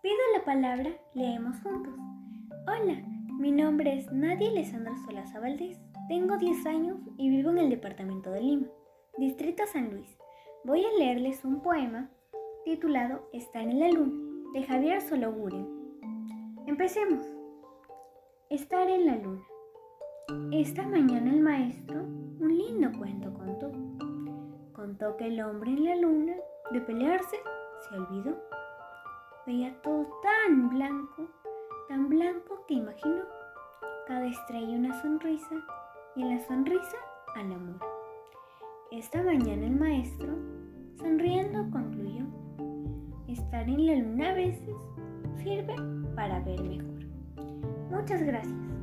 Pido la palabra, leemos juntos. Hola, mi nombre es Nadia Alessandra Solaza Valdés. Tengo 10 años y vivo en el departamento de Lima, Distrito San Luis. Voy a leerles un poema titulado Estar en la luna, de Javier Sologuren. Empecemos. Estar en la luna. Esta mañana el maestro un lindo cuento contó. Contó que el hombre en la luna, de pelearse, se olvidó. Veía todo tan blanco, tan blanco que imaginó cada estrella una sonrisa y en la sonrisa al amor. Esta mañana el maestro, sonriendo, concluyó, estar en la luna a veces sirve para ver mejor. Muchas gracias.